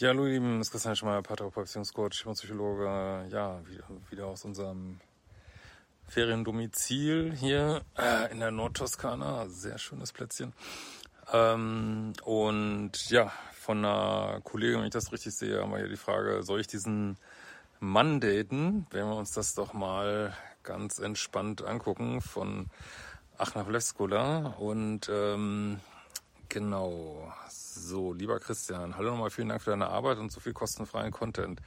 Ja, hallo ihr Lieben, das ist Christian Schmeier, Paartherapeut, Beziehungscoach Psychologe. Ja, wieder, wieder aus unserem Feriendomizil hier äh, in der Nordtoskana. Sehr schönes Plätzchen. Ähm, und ja, von einer Kollegin, wenn ich das richtig sehe, haben wir hier die Frage, soll ich diesen Mann daten? Wenn wir uns das doch mal ganz entspannt angucken von Achna Vleskula. Und ähm, genau, so, lieber Christian, hallo nochmal, vielen Dank für deine Arbeit und so viel kostenfreien Content.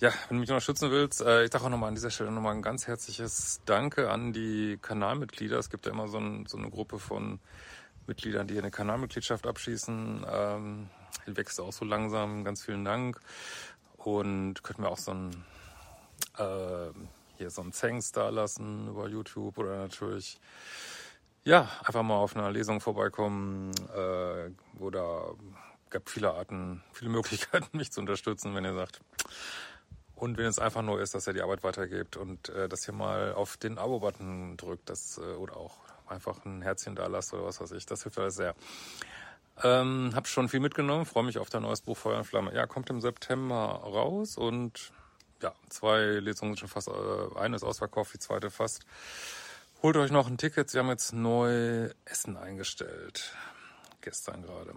Ja, wenn du mich unterstützen willst, äh, ich sage auch nochmal an dieser Stelle nochmal ein ganz herzliches Danke an die Kanalmitglieder. Es gibt ja immer so, ein, so eine Gruppe von Mitgliedern, die eine Kanalmitgliedschaft abschließen. Ähm, die wächst auch so langsam. Ganz vielen Dank. Und könnten wir auch so ein äh, hier so ein Thanks da lassen über YouTube oder natürlich ja einfach mal auf einer Lesung vorbeikommen äh, oder gab viele Arten, viele Möglichkeiten, mich zu unterstützen, wenn ihr sagt. Und wenn es einfach nur ist, dass er die Arbeit weitergibt und äh, dass ihr mal auf den Abo-Button drückt, das äh, oder auch einfach ein Herzchen da lasst oder was weiß ich. Das hilft alles sehr. Ähm, hab schon viel mitgenommen, freue mich auf dein neues Buch Feuer und Flamme. Ja, kommt im September raus und ja, zwei Lesungen sind schon fast, äh, eine ist ausverkauft, die zweite fast. Holt euch noch ein Ticket, sie haben jetzt neu Essen eingestellt. Gestern gerade.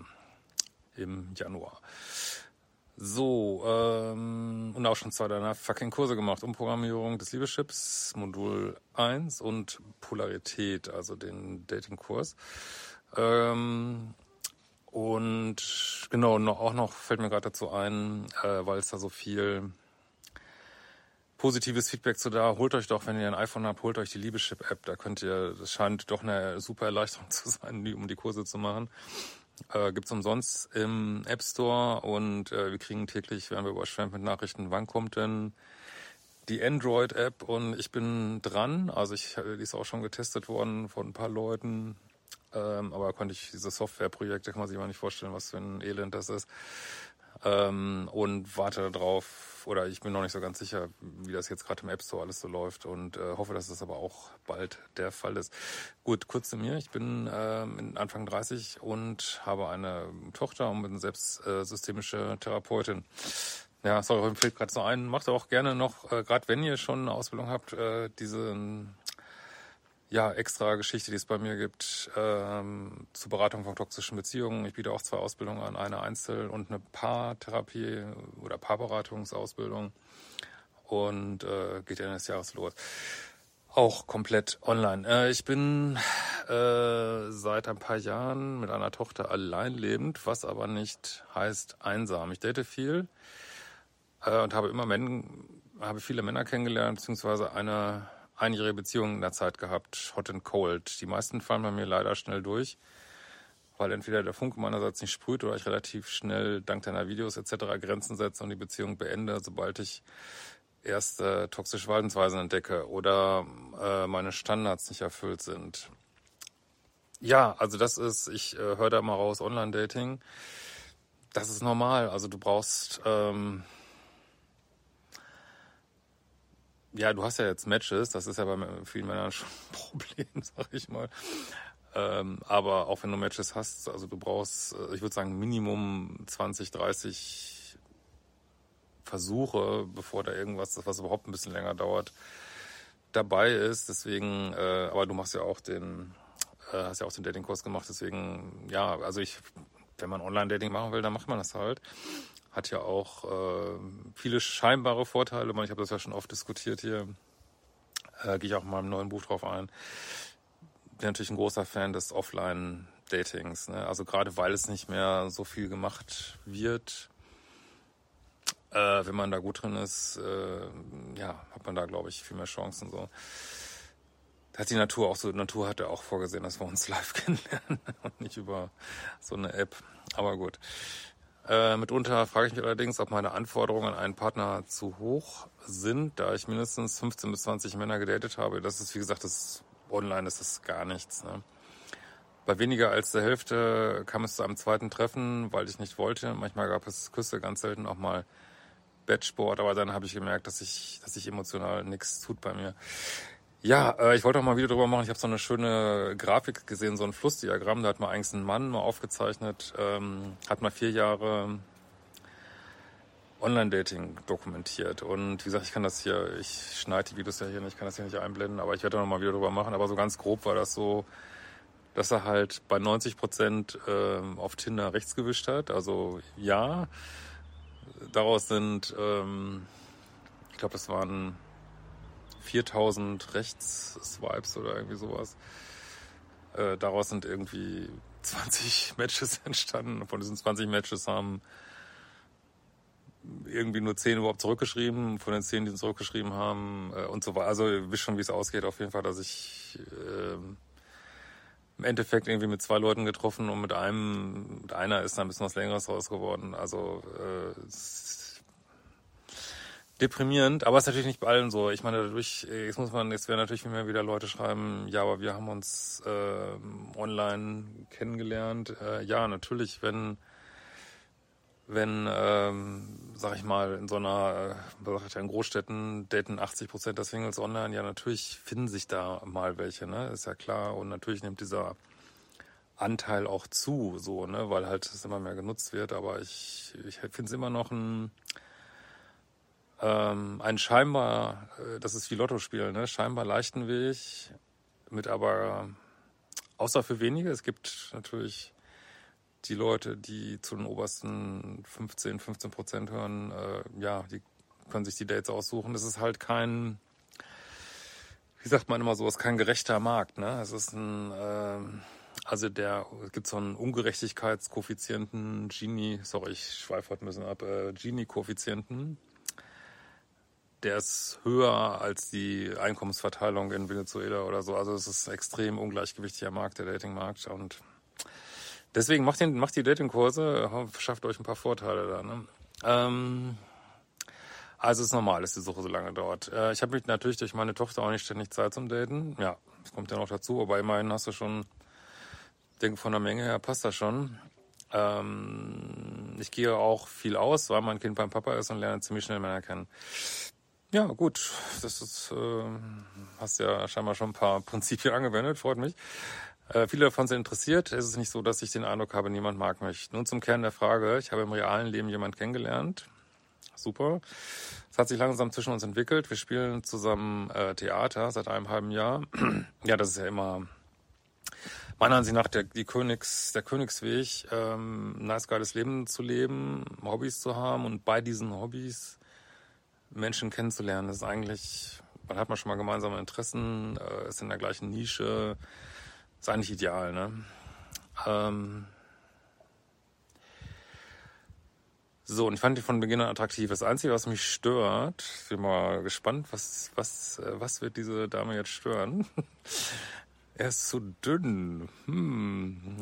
Im Januar. So, ähm, und auch schon zwei deiner fucking Kurse gemacht. Umprogrammierung des Liebeschips, Modul 1 und Polarität, also den Dating-Kurs. Ähm, und genau, noch, auch noch fällt mir gerade dazu ein, äh, weil es da so viel positives Feedback zu da. Holt euch doch, wenn ihr ein iPhone habt, holt euch die Liebeschip-App. Da könnt ihr, das scheint doch eine super Erleichterung zu sein, um die Kurse zu machen. Äh, gibt's umsonst im App Store und äh, wir kriegen täglich, werden wir überschwemmt mit Nachrichten, wann kommt denn die Android-App und ich bin dran. Also ich, die ist auch schon getestet worden von ein paar Leuten. Ähm, aber konnte ich diese Softwareprojekte, kann man sich mal nicht vorstellen, was für ein Elend das ist. Ähm, und warte darauf, oder ich bin noch nicht so ganz sicher, wie das jetzt gerade im App Store alles so läuft und äh, hoffe, dass das aber auch bald der Fall ist. Gut, kurz zu mir. Ich bin äh, Anfang 30 und habe eine Tochter und bin selbst äh, systemische Therapeutin. Ja, sorry, mir fällt gerade so ein. Macht auch gerne noch, äh, gerade wenn ihr schon eine Ausbildung habt, äh, diesen ja, extra Geschichte, die es bei mir gibt, ähm, zur Beratung von toxischen Beziehungen. Ich biete auch zwei Ausbildungen an, eine Einzel- und eine Paartherapie oder Paarberatungsausbildung. Und äh, geht Ende des Jahres los. Auch komplett online. Äh, ich bin äh, seit ein paar Jahren mit einer Tochter allein lebend, was aber nicht heißt einsam. Ich date viel äh, und habe immer Männer, habe viele Männer kennengelernt, beziehungsweise eine einjährige Beziehung in der Zeit gehabt, hot and cold. Die meisten fallen bei mir leider schnell durch, weil entweder der Funke meinerseits nicht sprüht oder ich relativ schnell dank deiner Videos etc. Grenzen setze und die Beziehung beende, sobald ich erste toxische Verhaltensweisen entdecke oder äh, meine Standards nicht erfüllt sind. Ja, also das ist, ich äh, höre da mal raus, Online-Dating. Das ist normal. Also du brauchst ähm, ja, du hast ja jetzt Matches, das ist ja bei vielen Männern schon ein Problem, sag ich mal. Ähm, aber auch wenn du Matches hast, also du brauchst, äh, ich würde sagen, Minimum 20, 30 Versuche, bevor da irgendwas, was überhaupt ein bisschen länger dauert, dabei ist. Deswegen, äh, aber du machst ja auch den, äh, hast ja auch den Datingkurs gemacht, deswegen, ja, also ich, wenn man Online-Dating machen will, dann macht man das halt hat ja auch äh, viele scheinbare Vorteile. Ich habe das ja schon oft diskutiert hier. Äh, Gehe ich auch in meinem neuen Buch drauf ein. Bin natürlich ein großer Fan des Offline-Datings. Ne? Also gerade weil es nicht mehr so viel gemacht wird. Äh, wenn man da gut drin ist, äh, ja, hat man da, glaube ich, viel mehr Chancen. So. da hat die Natur auch so, Natur hatte auch vorgesehen, dass wir uns live kennenlernen und nicht über so eine App. Aber gut. Äh, mitunter frage ich mich allerdings, ob meine Anforderungen an einen Partner zu hoch sind, da ich mindestens 15 bis 20 Männer gedatet habe. Das ist, wie gesagt, das online ist das gar nichts. Ne? Bei weniger als der Hälfte kam es zu einem zweiten Treffen, weil ich nicht wollte. Manchmal gab es Küsse, ganz selten auch mal Bettsport, aber dann habe ich gemerkt, dass ich, dass sich emotional nichts tut bei mir. Ja, äh, ich wollte auch mal wieder drüber machen. Ich habe so eine schöne Grafik gesehen, so ein Flussdiagramm. Da hat mal eigentlich ein Mann mal aufgezeichnet, ähm, hat mal vier Jahre Online-Dating dokumentiert. Und wie gesagt, ich kann das hier, ich schneide die Videos ja hier nicht, ich kann das hier nicht einblenden, aber ich werde da noch mal wieder drüber machen. Aber so ganz grob war das so, dass er halt bei 90 Prozent äh, auf Tinder rechts gewischt hat. Also ja, daraus sind, ähm, ich glaube, das waren 4000 Rechts-Swipes oder irgendwie sowas. Äh, daraus sind irgendwie 20 Matches entstanden. Von diesen 20 Matches haben irgendwie nur 10 überhaupt zurückgeschrieben. Von den 10, die zurückgeschrieben haben äh, und so weiter. Also ihr wisst schon, wie es ausgeht. Auf jeden Fall, dass ich äh, im Endeffekt irgendwie mit zwei Leuten getroffen und mit einem, mit einer ist dann ein bisschen was Längeres raus geworden. Also äh, deprimierend, aber es ist natürlich nicht bei allen so. Ich meine, dadurch, jetzt muss man, jetzt werden natürlich immer wieder Leute schreiben, ja, aber wir haben uns äh, online kennengelernt. Äh, ja, natürlich, wenn wenn, ähm, sag ich mal, in so einer, äh, in Großstädten daten 80 Prozent der Singles online, ja, natürlich finden sich da mal welche, ne, ist ja klar. Und natürlich nimmt dieser Anteil auch zu, so, ne, weil halt es immer mehr genutzt wird. Aber ich, ich finde es immer noch ein, ähm, ein scheinbar, äh, das ist wie Lottospiel, ne? scheinbar leichten Weg, mit aber, außer für wenige, es gibt natürlich die Leute, die zu den obersten 15, 15 Prozent hören, äh, ja, die können sich die Dates aussuchen. Das ist halt kein, wie sagt man immer so, ist kein gerechter Markt. Ne? Es ist ein, äh, also der, es gibt so einen Ungerechtigkeitskoeffizienten, Gini, sorry, ich schweife heute ein bisschen ab, äh, Gini-Koeffizienten der ist höher als die Einkommensverteilung in Venezuela oder so. Also es ist ein extrem ungleichgewichtiger Markt, der Datingmarkt. Und deswegen macht, den, macht die Datingkurse, schafft euch ein paar Vorteile da. Ne? Ähm, also es ist normal, dass die Suche so lange dauert. Äh, ich habe mich natürlich durch meine Tochter auch nicht ständig Zeit zum Daten. Ja, das kommt ja noch dazu, aber immerhin hast du schon, denke von der Menge her passt das schon. Ähm, ich gehe auch viel aus, weil mein Kind beim Papa ist und lerne ziemlich schnell Männer kennen. Ja, gut. Das ist, äh, hast ja scheinbar schon ein paar Prinzipien angewendet, freut mich. Äh, viele davon sind interessiert. Es ist nicht so, dass ich den Eindruck habe, niemand mag mich. Nun zum Kern der Frage. Ich habe im realen Leben jemand kennengelernt. Super. Es hat sich langsam zwischen uns entwickelt. Wir spielen zusammen äh, Theater seit einem halben Jahr. ja, das ist ja immer meiner Ansicht nach der, die Königs, der Königsweg, ähm, ein nice geiles Leben zu leben, Hobbys zu haben und bei diesen Hobbys Menschen kennenzulernen. Das ist eigentlich, man hat man schon mal gemeinsame Interessen, äh, ist in der gleichen Nische, ist eigentlich ideal, ne? Ähm so, und ich fand die von Beginn an attraktiv. Das Einzige, was mich stört, ich bin mal gespannt, was, was, äh, was wird diese Dame jetzt stören? er ist zu dünn. Hm.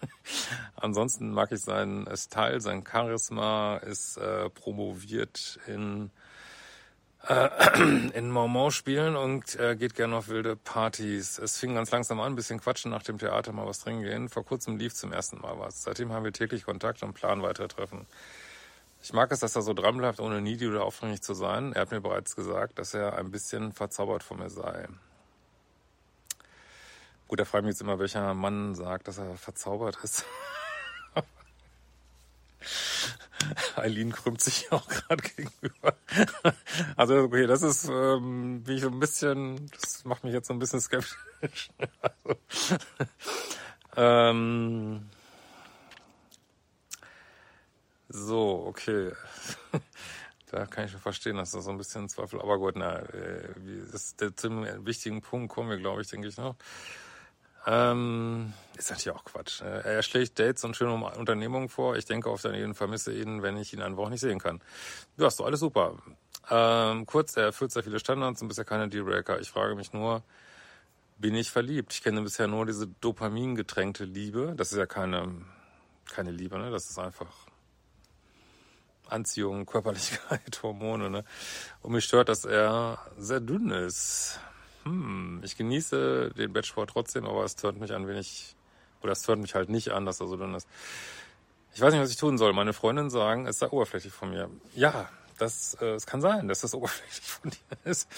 Ansonsten mag ich seinen Style, sein Charisma, ist äh, promoviert in in Mormont spielen und äh, geht gerne auf wilde Partys. Es fing ganz langsam an, bisschen quatschen nach dem Theater, mal was trinken gehen. Vor kurzem lief zum ersten Mal was. Seitdem haben wir täglich Kontakt und planen weitere Treffen. Ich mag es, dass er so dran bleibt, ohne needy oder aufdringlich zu sein. Er hat mir bereits gesagt, dass er ein bisschen verzaubert von mir sei. Gut, da frage ich mich jetzt immer, welcher Mann sagt, dass er verzaubert ist. Eileen krümmt sich auch gerade gegenüber. Also okay, das ist, ähm, wie ich so ein bisschen, das macht mich jetzt so ein bisschen skeptisch. Also, ähm, so, okay. Da kann ich schon verstehen, dass das so ein bisschen Zweifel, aber gut, na, äh, das der ziemlich wichtigen Punkt kommen wir, glaube ich, denke ich noch. Ähm, ist natürlich auch Quatsch. Ne? Er schlägt Dates und schöne Unternehmungen vor. Ich denke auf ihn, vermisse ihn, wenn ich ihn eine Woche nicht sehen kann. Ja, ist doch alles super. Ähm, kurz, er erfüllt sehr viele Standards und bisher keine Dealbreaker. Ich frage mich nur, bin ich verliebt. Ich kenne bisher nur diese dopamingetränkte Liebe. Das ist ja keine, keine Liebe, ne? Das ist einfach Anziehung, Körperlichkeit, Hormone, ne? Und mich stört, dass er sehr dünn ist. Hm, ich genieße den Bettsport trotzdem, aber es stört mich ein wenig, oder es stört mich halt nicht an, dass er so dünn ist. Ich weiß nicht, was ich tun soll. Meine Freundin sagen, es sei oberflächlich von mir. Ja, das, äh, es kann sein, dass das oberflächlich von dir ist.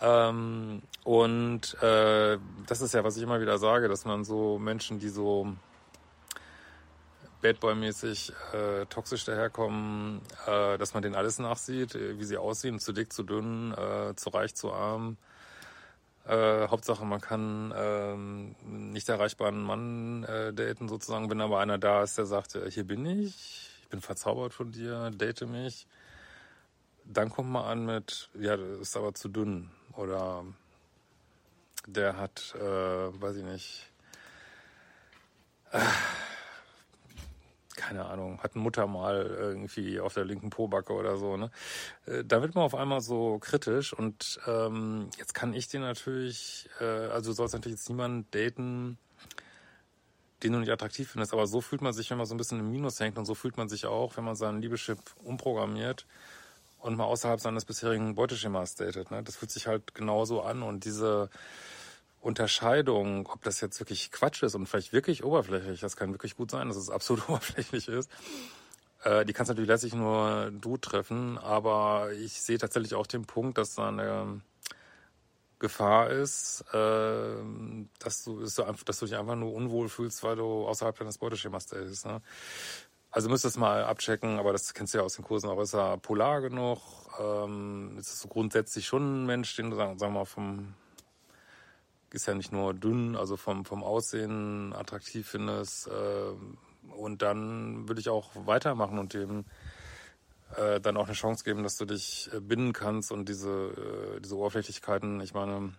Ähm, und äh, das ist ja, was ich immer wieder sage, dass man so Menschen, die so Badboy-mäßig äh, toxisch daherkommen, äh, dass man denen alles nachsieht, äh, wie sie aussehen, zu dick, zu dünn, äh, zu reich, zu arm. Äh, Hauptsache, man kann ähm, nicht erreichbaren Mann äh, daten sozusagen, wenn aber einer da ist, der sagt, äh, hier bin ich, ich bin verzaubert von dir, date mich dann kommt man an mit, ja, das ist aber zu dünn. Oder der hat, äh, weiß ich nicht, äh, keine Ahnung, hat ein Muttermal irgendwie auf der linken Pobacke oder so. Ne? Äh, da wird man auf einmal so kritisch und ähm, jetzt kann ich den natürlich, äh, also du sollst natürlich jetzt niemanden daten, den du nicht attraktiv findest, aber so fühlt man sich, wenn man so ein bisschen im Minus hängt und so fühlt man sich auch, wenn man seinen Liebeschip umprogrammiert und mal außerhalb seines bisherigen Beuteschemas datet. Ne? Das fühlt sich halt genauso an und diese Unterscheidung, ob das jetzt wirklich Quatsch ist und vielleicht wirklich oberflächlich, das kann wirklich gut sein, dass es absolut oberflächlich ist. Äh, die kannst natürlich letztlich nur du treffen, aber ich sehe tatsächlich auch den Punkt, dass da eine Gefahr ist, äh, dass du, dass du dich einfach nur unwohl fühlst, weil du außerhalb deines Beuteschemas datest. Ne? Also müsstest mal abchecken, aber das kennst du ja aus den Kursen auch. Ist er polar genug? Ähm, ist es so grundsätzlich schon ein Mensch, den du sagen, sagen wir mal vom ist ja nicht nur dünn, also vom vom Aussehen attraktiv findest. Äh, und dann würde ich auch weitermachen und dem äh, dann auch eine Chance geben, dass du dich äh, binden kannst und diese äh, diese Oberflächlichkeiten. Ich meine,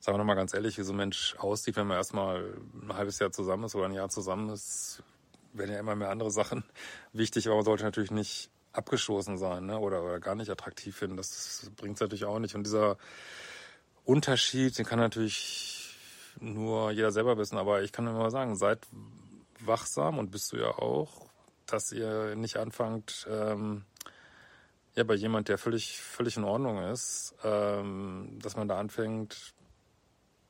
sagen wir noch mal ganz ehrlich, wie so ein Mensch aussieht, wenn man erstmal ein halbes Jahr zusammen ist oder ein Jahr zusammen ist, werden ja immer mehr andere Sachen wichtig, aber man sollte natürlich nicht abgestoßen sein ne? oder, oder gar nicht attraktiv finden. Das bringt es natürlich auch nicht. Und dieser Unterschied, den kann natürlich nur jeder selber wissen. Aber ich kann nur mal sagen, seid wachsam und bist du ja auch, dass ihr nicht anfangt, ähm, ja, bei jemand, der völlig, völlig in Ordnung ist, ähm, dass man da anfängt,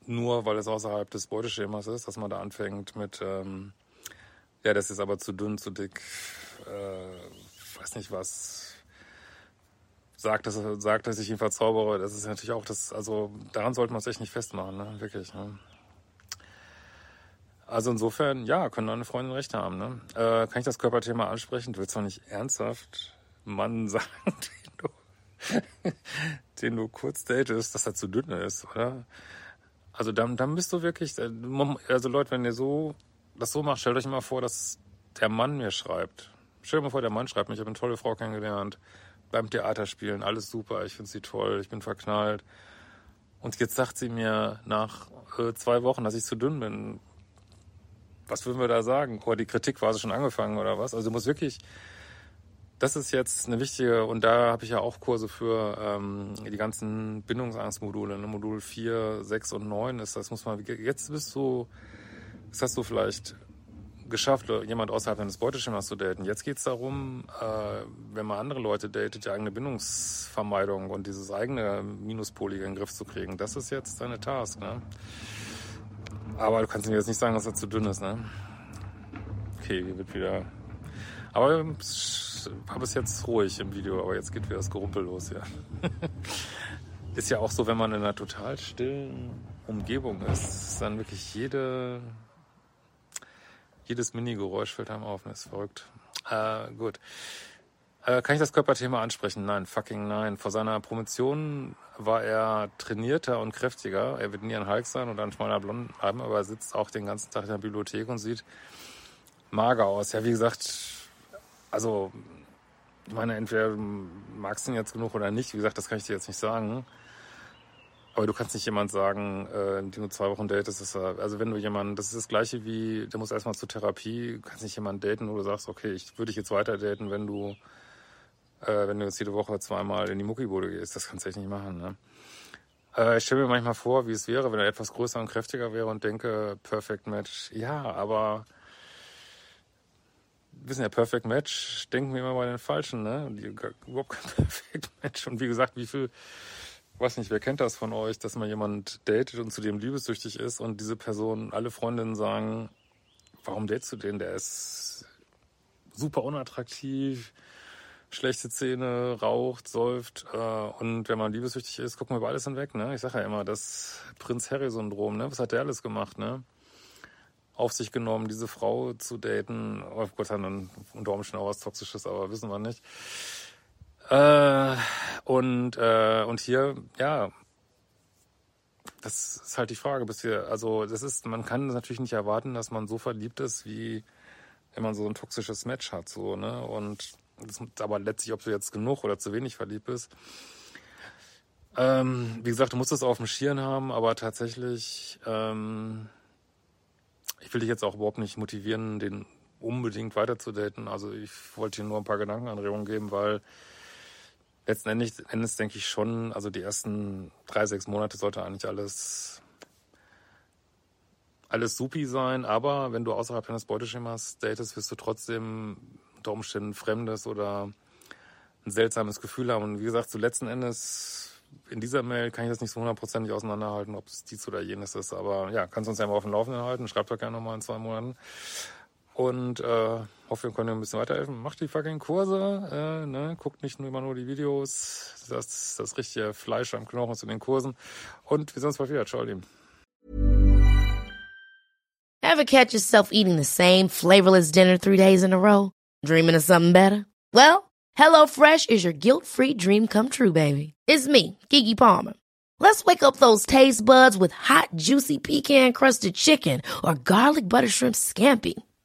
nur weil es außerhalb des Beuteschemas ist, dass man da anfängt mit, ähm, ja, das ist aber zu dünn, zu dick, äh, weiß nicht was. Sagt, dass, sagt, dass ich ihn verzaubere, das ist natürlich auch das, also daran sollte man es echt nicht festmachen, ne? wirklich. Ne? Also insofern, ja, können deine Freundin recht haben. Ne? Äh, kann ich das Körperthema ansprechen? Du willst doch nicht ernsthaft Mann sagen, den du, den du kurz datest, dass er zu dünn ist, oder? Also dann, dann bist du wirklich, äh, also Leute, wenn ihr so das so macht, stellt euch mal vor, dass der Mann mir schreibt. Stellt euch mal vor, der Mann schreibt mir, ich habe eine tolle Frau kennengelernt, beim Theaterspielen, alles super, ich finde sie toll, ich bin verknallt. Und jetzt sagt sie mir nach äh, zwei Wochen, dass ich zu dünn bin. Was würden wir da sagen? Oh, die Kritik war sie schon angefangen oder was? Also du musst wirklich, das ist jetzt eine wichtige, und da habe ich ja auch Kurse für ähm, die ganzen Bindungsangstmodule. Ne? Modul 4, 6 und 9 ist das, muss man, jetzt bist du das hast du vielleicht geschafft, jemand außerhalb deines Beuteschemas zu daten. Jetzt geht es darum, äh, wenn man andere Leute datet, die eigene Bindungsvermeidung und dieses eigene Minuspolige in den Griff zu kriegen. Das ist jetzt deine Task. Ne? Aber du kannst mir jetzt nicht sagen, dass er zu dünn ist. Ne? Okay, hier wird wieder... Aber war bis jetzt ruhig im Video, aber jetzt geht wieder das Gerumpel los. Ja. ist ja auch so, wenn man in einer total stillen Umgebung ist, ist dann wirklich jede jedes Mini-Geräusch fällt einem auf, das ist verrückt. Äh, gut. Äh, kann ich das Körperthema ansprechen? Nein, fucking nein. Vor seiner Promotion war er trainierter und kräftiger. Er wird nie ein Hulk sein oder ein schmaler Blond haben, aber er sitzt auch den ganzen Tag in der Bibliothek und sieht mager aus. Ja, wie gesagt, also, ich meine, entweder magst du ihn jetzt genug oder nicht. Wie gesagt, das kann ich dir jetzt nicht sagen. Aber du kannst nicht jemand sagen, äh, den du zwei Wochen datest, ist er, also wenn du jemanden, das ist das gleiche wie, der muss erstmal zur Therapie, du kannst nicht jemanden daten, wo du sagst, okay, ich würde dich jetzt weiter daten, wenn du, äh, wenn du jetzt jede Woche zweimal in die Muckibude gehst, das kannst du echt nicht machen, ne? Äh, ich stelle mir manchmal vor, wie es wäre, wenn er etwas größer und kräftiger wäre und denke, Perfect Match. Ja, aber wissen ja, Perfect Match denken wir immer bei den Falschen, ne? Die, überhaupt kein Perfect Match. Und wie gesagt, wie viel, weiß nicht, wer kennt das von euch, dass man jemand datet und zu dem liebessüchtig ist und diese Person, alle Freundinnen sagen, warum datest du den? Der ist super unattraktiv, schlechte Zähne, raucht, säuft. Äh, und wenn man liebessüchtig ist, gucken wir über alles hinweg. Ne? Ich sage ja immer, das Prinz Harry-Syndrom. Ne? Was hat der alles gemacht? Ne? Auf sich genommen, diese Frau zu daten. Oh Gott, dann unter Umständen auch was Toxisches, aber wissen wir nicht. Äh, und, äh, und hier, ja, das ist halt die Frage, bis wir, also das ist, man kann natürlich nicht erwarten, dass man so verliebt ist, wie wenn man so ein toxisches Match hat, so, ne? Und das, aber letztlich, ob du jetzt genug oder zu wenig verliebt bist. Ähm, wie gesagt, du musst es auf dem Schirm haben, aber tatsächlich, ähm, ich will dich jetzt auch überhaupt nicht motivieren, den unbedingt weiterzudaten. Also ich wollte dir nur ein paar Gedankenanregungen geben, weil letzten Endes, denke ich schon, also die ersten drei, sechs Monate sollte eigentlich alles alles supi sein, aber wenn du außerhalb deines Beuteschemas datest, wirst du trotzdem unter Umständen Fremdes oder ein seltsames Gefühl haben. Und wie gesagt, zu letzten Endes in dieser Mail kann ich das nicht so hundertprozentig auseinanderhalten, ob es dies oder jenes ist. Aber ja, kannst uns ja mal auf dem Laufenden halten. Schreibt doch gerne nochmal in zwei Monaten. Und äh, hoffe, wir können ein bisschen weiterhelfen. Macht die fucking Kurse, äh, ne? guckt nicht nur immer nur die Videos. Das, das richtige Fleisch am Knochen zu den Kursen. Und wir sehen uns bald wieder. Ciao, lieben. Ever catch yourself eating the same flavorless dinner three days in a row? Dreaming of something better? Well, HelloFresh is your guilt-free dream come true, baby. It's me, Kiki Palmer. Let's wake up those taste buds with hot, juicy pecan-crusted chicken or garlic butter shrimp scampi.